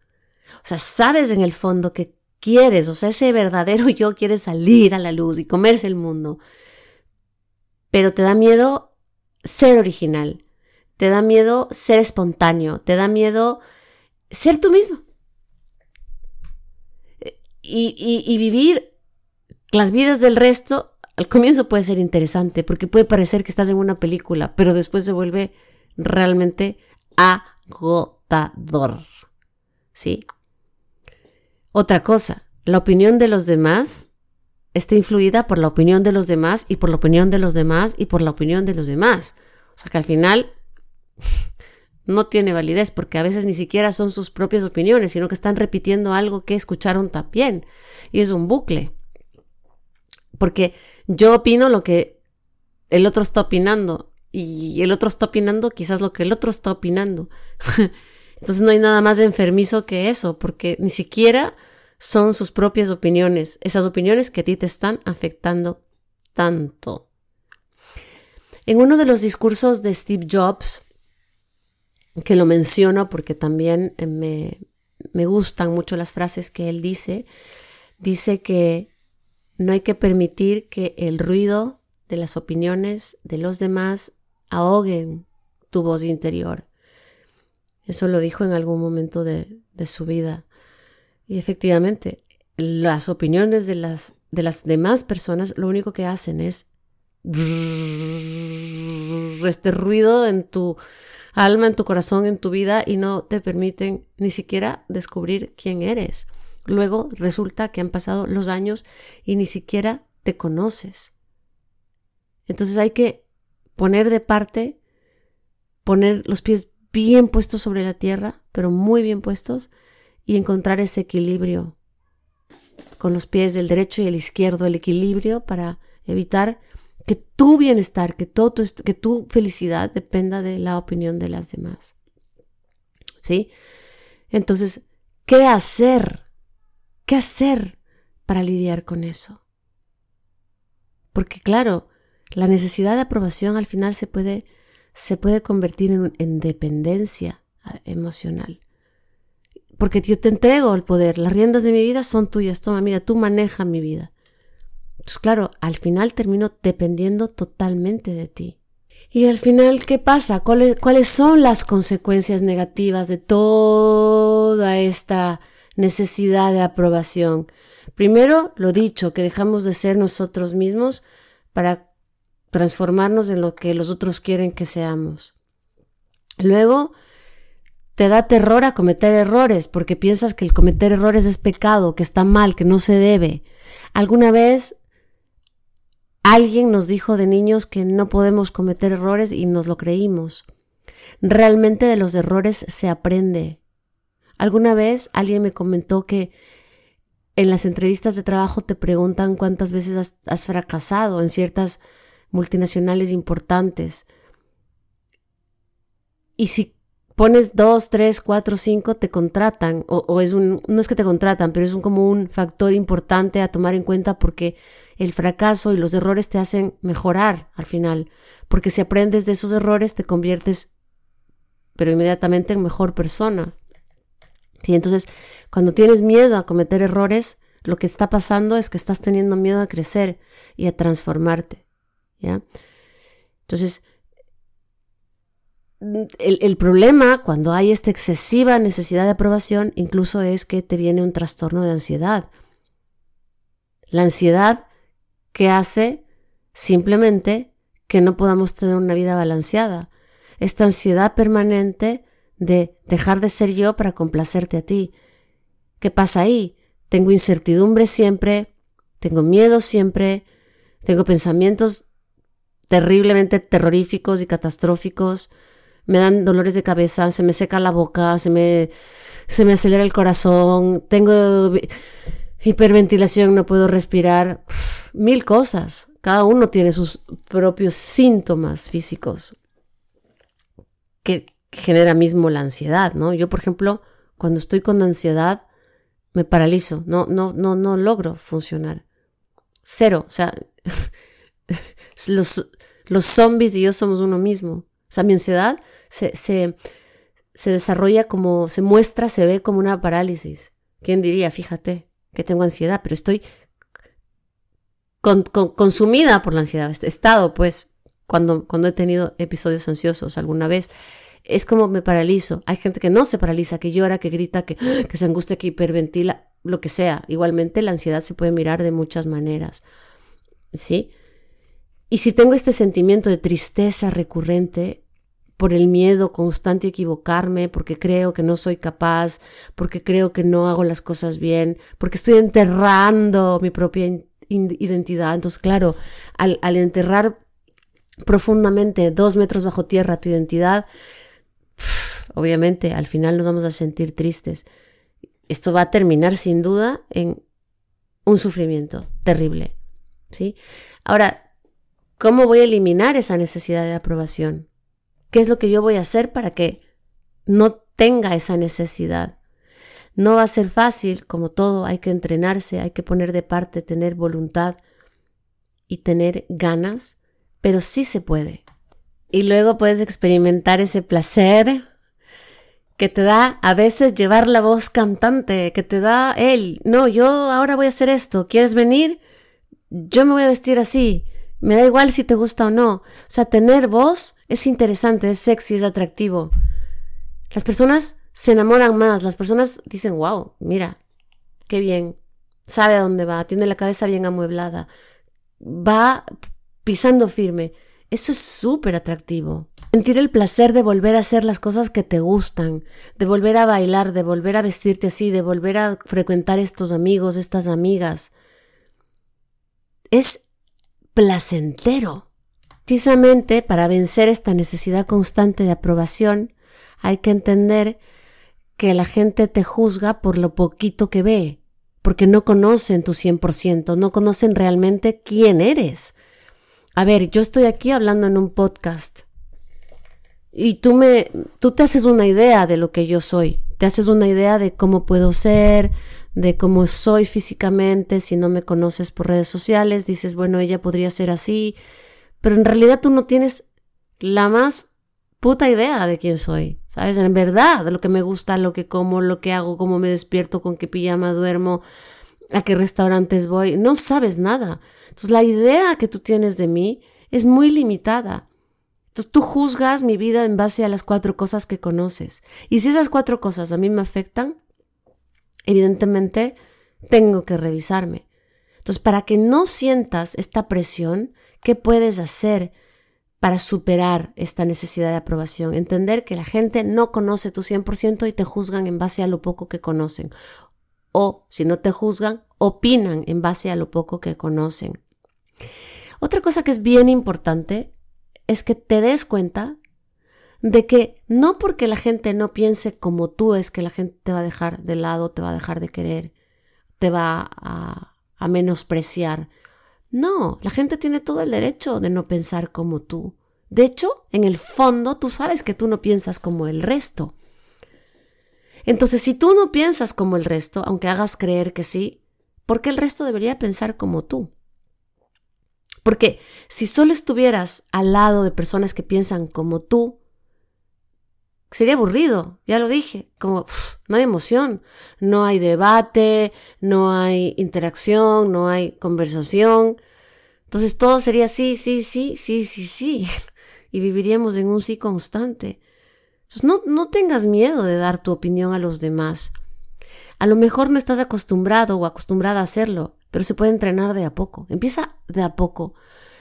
O sea, sabes en el fondo que quieres, o sea, ese verdadero <laughs> yo quiere salir a la luz y comerse el mundo. Pero te da miedo ser original, te da miedo ser espontáneo, te da miedo ser tú mismo. Y, y vivir las vidas del resto, al comienzo puede ser interesante, porque puede parecer que estás en una película, pero después se vuelve realmente agotador. ¿sí? Otra cosa, la opinión de los demás está influida por la opinión de los demás y por la opinión de los demás y por la opinión de los demás. O sea que al final <laughs> no tiene validez porque a veces ni siquiera son sus propias opiniones, sino que están repitiendo algo que escucharon también. Y es un bucle. Porque yo opino lo que el otro está opinando y el otro está opinando quizás lo que el otro está opinando. <laughs> Entonces no hay nada más enfermizo que eso, porque ni siquiera son sus propias opiniones, esas opiniones que a ti te están afectando tanto. En uno de los discursos de Steve Jobs, que lo menciono porque también me, me gustan mucho las frases que él dice, dice que no hay que permitir que el ruido de las opiniones de los demás ahoguen tu voz interior. Eso lo dijo en algún momento de, su vida. Y efectivamente, las opiniones de las, de las demás personas lo único que hacen es <laughs> este ruido en tu alma, en tu corazón, en tu vida y no te permiten ni siquiera descubrir quién eres. Luego resulta que han pasado los años y ni siquiera te conoces. Entonces hay que poner de parte, poner los pies bien puestos sobre la tierra, pero muy bien puestos, y encontrar ese equilibrio con los pies del derecho y el izquierdo, el equilibrio para evitar que tu bienestar, que, todo tu, que tu felicidad dependa de la opinión de las demás. ¿Sí? Entonces, ¿qué hacer? ¿Qué hacer para lidiar con eso? Porque claro, la necesidad de aprobación al final se puede se puede convertir en, dependencia ah, emocional. Porque yo te entrego el poder, las riendas de mi vida son tuyas, toma, mira, tú maneja mi vida. Entonces, claro, al final termino dependiendo totalmente de ti. Y al final, ¿qué pasa? ¿Cuáles, ¿Cuáles son las consecuencias negativas de toda esta necesidad de aprobación? Primero, lo dicho, que dejamos de ser nosotros mismos para transformarnos en lo que los otros quieren que seamos. Luego, te da terror a cometer errores porque piensas que el cometer errores es pecado, que está mal, que no se debe. Alguna vez alguien nos dijo de niños que no podemos cometer errores y nos lo creímos. Realmente de los errores se aprende. Alguna vez alguien me comentó que en las entrevistas de trabajo te preguntan cuántas veces has, fracasado en ciertas multinacionales importantes. Y si pones dos, tres, cuatro, cinco, te contratan, o, es un, no es que te contratan, pero es un, como un factor importante a tomar en cuenta porque el fracaso y los errores te hacen mejorar al final, porque si aprendes de esos errores te conviertes, pero inmediatamente en mejor persona. ¿Sí? Entonces, cuando tienes miedo a cometer errores, lo que está pasando es que estás teniendo miedo a crecer y a transformarte. ¿Ya? Entonces, el, problema cuando hay esta excesiva necesidad de aprobación incluso es que te viene un trastorno de ansiedad. La ansiedad que hace simplemente que no podamos tener una vida balanceada. Esta ansiedad permanente de dejar de ser yo para complacerte a ti. ¿Qué pasa ahí? Tengo incertidumbre siempre, tengo miedo siempre, tengo pensamientos terriblemente terroríficos y catastróficos, me dan dolores de cabeza, se me seca la boca, se me, se me acelera el corazón, tengo hiperventilación, no puedo respirar, mil cosas. Cada uno tiene sus propios síntomas físicos que genera mismo la ansiedad, ¿no? Yo, por ejemplo, cuando estoy con ansiedad, me paralizo, no, no, no, no logro funcionar. Cero, o sea, <laughs> los, los zombies y yo somos uno mismo. O sea, mi ansiedad se, se, se desarrolla como, se muestra, se ve como una parálisis. ¿Quién diría? Fíjate que tengo ansiedad, pero estoy consumida por la ansiedad. He estado, pues, cuando, cuando he tenido episodios ansiosos alguna vez. Es como me paralizo. Hay gente que no se paraliza, que llora, que grita, que, <gasps> que se angustia, que hiperventila, lo que sea. Igualmente la ansiedad se puede mirar de muchas maneras. ¿Sí? Y si tengo este sentimiento de tristeza recurrente por el miedo constante a equivocarme, porque creo que no soy capaz, porque creo que no hago las cosas bien, porque estoy enterrando mi propia identidad. Entonces, claro, al, enterrar profundamente dos metros bajo tierra tu identidad, obviamente al final nos vamos a sentir tristes. Esto va a terminar sin duda en un sufrimiento terrible. ¿sí? Ahora, ¿Cómo voy a eliminar esa necesidad de aprobación? ¿Qué es lo que yo voy a hacer para que no tenga esa necesidad? No va a ser fácil, como todo, hay que entrenarse, hay que poner de parte, tener voluntad y tener ganas, pero sí se puede. Y luego puedes experimentar ese placer que te da a veces llevar la voz cantante, que te da él, no, yo ahora voy a hacer esto, ¿quieres venir? Yo me voy a vestir así, me da igual si te gusta o no. O sea, tener voz es interesante, es sexy, es atractivo. Las personas se enamoran más, las personas dicen, wow, mira, qué bien, sabe a dónde va, tiene la cabeza bien amueblada, va pisando firme. Eso es súper atractivo. Sentir el placer de volver a hacer las cosas que te gustan, de volver a bailar, de volver a vestirte así, de volver a frecuentar estos amigos, estas amigas. Es placentero. Precisamente para vencer esta necesidad constante de aprobación, hay que entender que la gente te juzga por lo poquito que ve, porque no conocen tu 100%, no conocen realmente quién eres. A ver, yo estoy aquí hablando en un podcast y tú me tú te haces una idea de lo que yo soy, te haces una idea de cómo puedo ser, de cómo soy físicamente, si no me conoces por redes sociales, dices, bueno, ella podría ser así, pero en realidad tú no tienes la más puta idea de quién soy, ¿sabes? En verdad, lo que me gusta, lo que como, lo que hago, cómo me despierto, con qué pijama duermo, a qué restaurantes voy, no sabes nada. Entonces la idea que tú tienes de mí es muy limitada. Entonces tú juzgas mi vida en base a las cuatro cosas que conoces. Y si esas cuatro cosas a mí me afectan, evidentemente tengo que revisarme. Entonces, para que no sientas esta presión, ¿qué puedes hacer para superar esta necesidad de aprobación? Entender que la gente no conoce tu 100% y te juzgan en base a lo poco que conocen. O, si no te juzgan, opinan en base a lo poco que conocen. Otra cosa que es bien importante es que te des cuenta de que no porque la gente no piense como tú es que la gente te va a dejar de lado, te va a dejar de querer, te va a, menospreciar. No, la gente tiene todo el derecho de no pensar como tú, De hecho, en el fondo, tú sabes que tú no piensas como el resto. Entonces, si tú no piensas como el resto, aunque hagas creer que sí, ¿por qué el resto debería pensar como tú? Porque si solo estuvieras al lado de personas que piensan como tú, sería aburrido, ya lo dije, como no hay emoción, no hay debate, no hay interacción, no hay conversación. Entonces todo sería sí, sí, sí, sí, sí, sí. <laughs> Y viviríamos en un sí constante. Entonces no, no tengas miedo de dar tu opinión a los demás. A lo mejor no estás acostumbrado o acostumbrada a hacerlo, pero se puede entrenar de a poco. Empieza de a poco.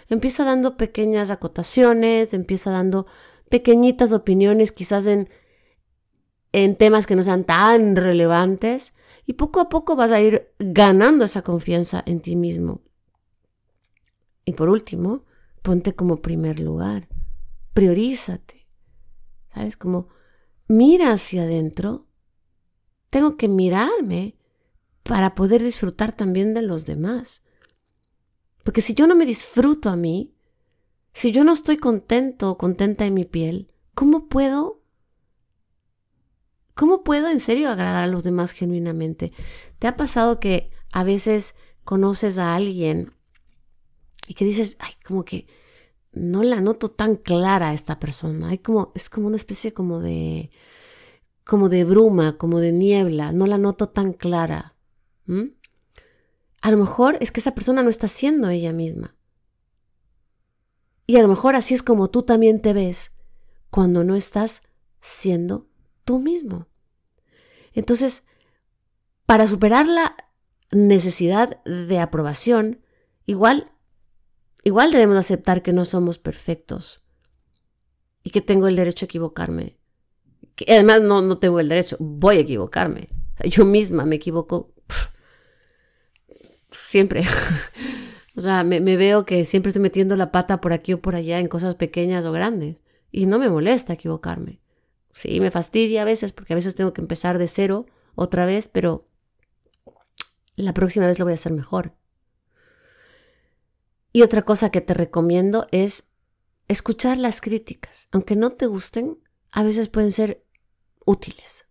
Empieza dando pequeñas acotaciones, empieza dando pequeñitas opiniones quizás en, en temas que no sean tan relevantes y poco a poco vas a ir ganando esa confianza en ti mismo. Y por último, ponte como primer lugar, priorízate. ¿Sabes? Como mira hacia adentro, tengo que mirarme para poder disfrutar también de los demás. Porque si yo no me disfruto a mí, si yo no estoy contento o contenta en mi piel, ¿cómo puedo? ¿Cómo puedo en serio agradar a los demás genuinamente? ¿Te ha pasado que a veces conoces a alguien y que dices, ay, como que no la noto tan clara a esta persona. Hay como, es como una especie como de, como de bruma, como de niebla. No la noto tan clara. A lo mejor es que esa persona no está siendo ella misma. Y a lo mejor así es como tú también te ves cuando no estás siendo tú mismo. Entonces, para superar la necesidad de aprobación, igual, igual debemos aceptar que no somos perfectos y que tengo el derecho a equivocarme. Que además no, no tengo el derecho, voy a equivocarme. yo misma me equivoco siempre. <laughs> O sea, me, veo que siempre estoy metiendo la pata por aquí o por allá en cosas pequeñas o grandes. Y no me molesta equivocarme. Sí, me fastidia a veces porque a veces tengo que empezar de cero otra vez, pero la próxima vez lo voy a hacer mejor. Y otra cosa que te recomiendo es escuchar las críticas. Aunque no te gusten, a veces pueden ser útiles.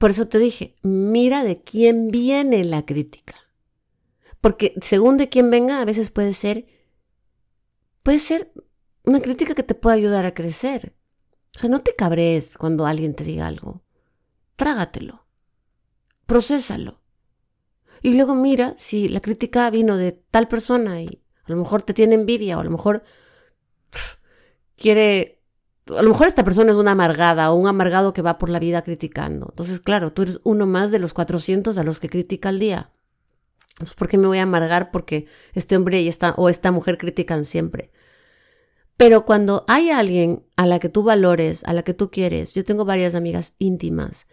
Por eso te dije, mira de quién viene la crítica. Porque según de quién venga, a veces puede ser, puede ser una crítica que te pueda ayudar a crecer. O sea, no te cabrees cuando alguien te diga algo. Trágatelo. Procésalo. Y luego mira si la crítica vino de tal persona y a lo mejor te tiene envidia o a lo mejor quiere... A lo mejor esta persona es una amargada o un amargado que va por la vida criticando. Entonces, claro, tú eres uno más de los 400 a los que critica al día. ¿por qué me voy a amargar porque este hombre y esta, o esta mujer critican siempre? Pero cuando hay alguien a la que tú valores, a la que tú quieres, yo tengo varias amigas íntimas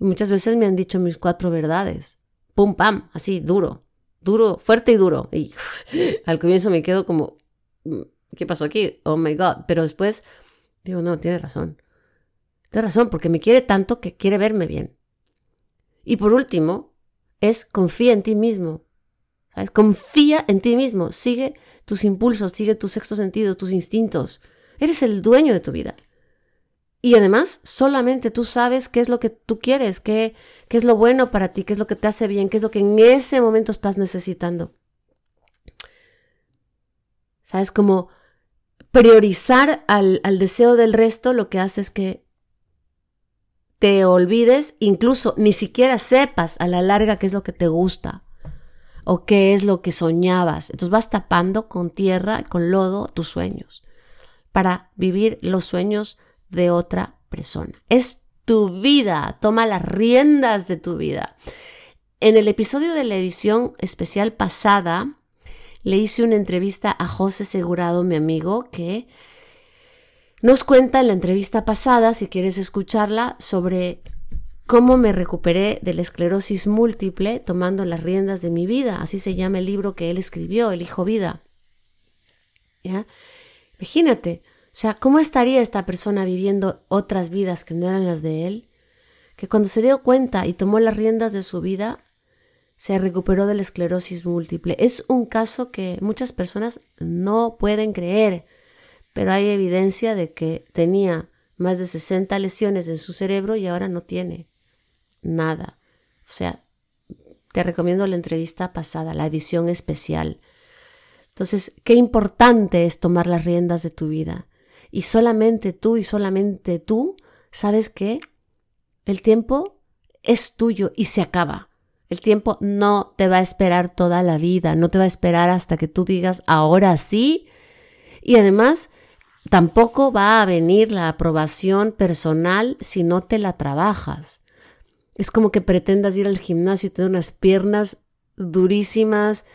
y muchas veces me han dicho mis cuatro verdades. Pum, pam, así, duro, duro, fuerte y duro. Y <laughs> al comienzo me quedo como, mm, ¿qué pasó aquí? Oh my God. Pero después digo, no, tiene razón. Tiene razón, porque me quiere tanto que quiere verme bien. Y por último, es confía en ti mismo. Confía en ti mismo, sigue tus impulsos, sigue tu sexto sentido, tus instintos. Eres el dueño de tu vida. Y además, solamente tú sabes qué es lo que tú quieres, qué, qué es lo bueno para ti, qué es lo que te hace bien, qué es lo que en ese momento estás necesitando. ¿Sabes? Como priorizar al, al deseo del resto lo que hace es que te olvides, incluso ni siquiera sepas a la larga qué es lo que te gusta o qué es lo que soñabas. Entonces vas tapando con tierra, con lodo, tus sueños para vivir los sueños de otra persona. Es tu vida, toma las riendas de tu vida. En el episodio de la edición especial pasada, le hice una entrevista a José Segurado, mi amigo, que nos cuenta en la entrevista pasada, si quieres escucharla, sobre cómo me recuperé de la esclerosis múltiple tomando las riendas de mi vida. Así se llama el libro que él escribió, El Hijo Vida. ¿Ya? Imagínate, o sea, ¿cómo estaría esta persona viviendo otras vidas que no eran las de él? Que cuando se dio cuenta y tomó las riendas de su vida, se recuperó de la esclerosis múltiple. Es un caso que muchas personas no pueden creer. pero hay evidencia de que tenía más de 60 lesiones en su cerebro y ahora no tiene nada. O sea, te recomiendo la entrevista pasada, la edición especial. Entonces, qué importante es tomar las riendas de tu vida. Y solamente tú y solamente tú sabes que el tiempo es tuyo y se acaba. El tiempo no te va a esperar toda la vida, no te va a esperar hasta que tú digas ahora sí. Y además, tampoco va a venir la aprobación personal si no te la trabajas. Es como que pretendas ir al gimnasio y tener unas piernas durísimas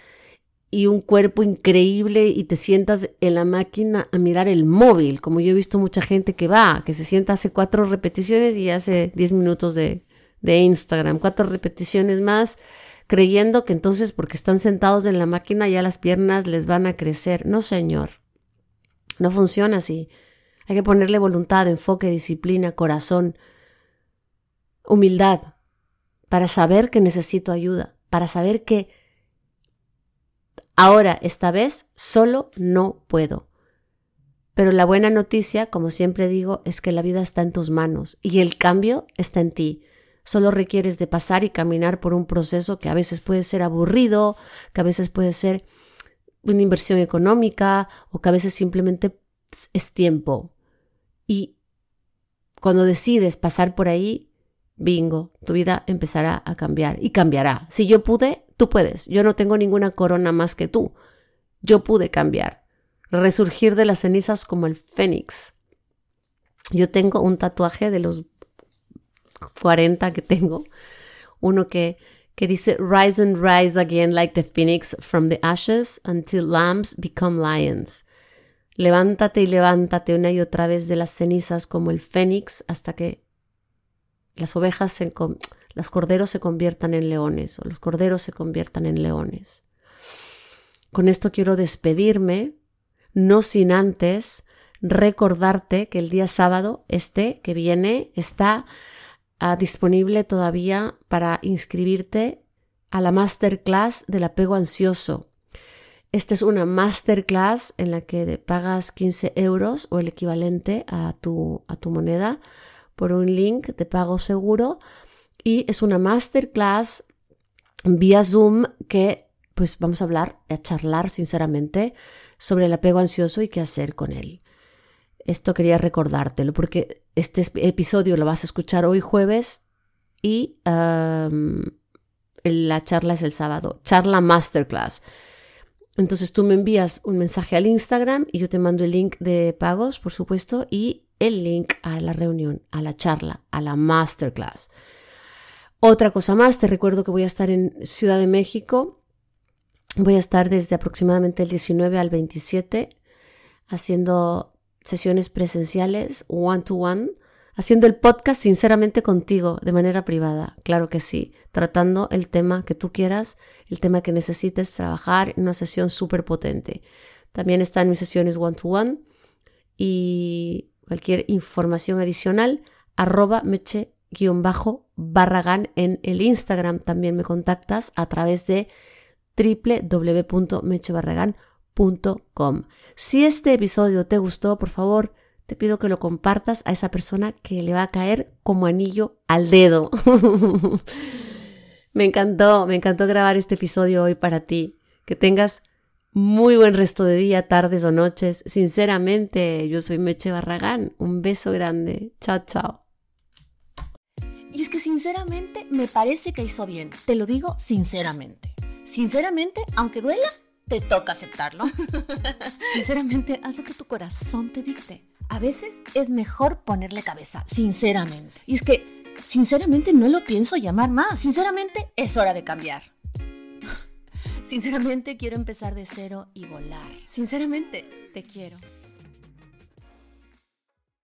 y un cuerpo increíble y te sientas en la máquina a mirar el móvil, como yo he visto mucha gente que va, que se sienta, hace cuatro repeticiones y hace diez minutos de, de Instagram, cuatro repeticiones más, creyendo que entonces porque están sentados en la máquina ya las piernas les van a crecer. No, señor, no funciona así. Hay que ponerle voluntad, enfoque, disciplina, corazón, humildad, para saber que necesito ayuda, para saber que ahora, esta vez, solo no puedo. Pero la buena noticia, como siempre digo, es que la vida está en tus manos y el cambio está en ti. Solo requieres de pasar y caminar por un proceso que a veces puede ser aburrido, que a veces puede ser una inversión económica o que a veces simplemente es tiempo. Y cuando decides pasar por ahí, bingo, tu vida empezará a cambiar y cambiará. Si yo pude, tú puedes. Yo no tengo ninguna corona más que tú. Yo pude cambiar, resurgir de las cenizas como el fénix. Yo tengo un tatuaje de los 40 que tengo, uno que, que dice, Rise and rise again like the phoenix from the ashes until lambs become lions. Levántate y levántate una y otra vez de las cenizas como el fénix hasta que las ovejas, se, las corderos se conviertan en leones o los corderos se conviertan en leones. Con esto quiero despedirme, no sin antes recordarte que el día sábado, este que viene, está disponible todavía para inscribirte a la masterclass del apego ansioso. Esta es una masterclass en la que pagas 15 euros o el equivalente a tu, a tu moneda por un link de pago seguro y es una masterclass vía Zoom que pues vamos a hablar, a charlar sinceramente sobre el apego ansioso y qué hacer con él. Esto quería recordártelo porque este episodio lo vas a escuchar hoy jueves y la charla es el sábado. Charla Masterclass. Entonces tú me envías un mensaje al Instagram y yo te mando el link de pagos, por supuesto, y el link a la reunión, a la charla, a la masterclass. Otra cosa más, te recuerdo que voy a estar en Ciudad de México. Voy a estar desde aproximadamente el 19 al 27 haciendo sesiones presenciales, one to one, haciendo el podcast sinceramente contigo, de manera privada, claro que sí, tratando el tema que tú quieras, el tema que necesites trabajar en una sesión súper potente. También están mis sesiones one to one y cualquier información adicional, arroba meche-barragán en el Instagram. También me contactas a través de www.mechebarragán.com si este episodio te gustó, por favor, te pido que lo compartas a esa persona que le va a caer como anillo al dedo. <laughs> me encantó, me encantó grabar este episodio hoy para ti. Que tengas muy buen resto de día, tardes o noches. Sinceramente, yo soy Meche Barragán. Un beso grande. Chao, chao. Y es que sinceramente me parece que hizo bien. Te lo digo sinceramente. Sinceramente, aunque duela, te toca aceptarlo. <laughs> Sinceramente, haz lo que tu corazón te dicte. A veces es mejor ponerle cabeza, sinceramente. Y es que, sinceramente, no lo pienso llamar más. Sinceramente, es hora de cambiar. <laughs> Sinceramente, quiero empezar de cero y volar. Sinceramente, te quiero.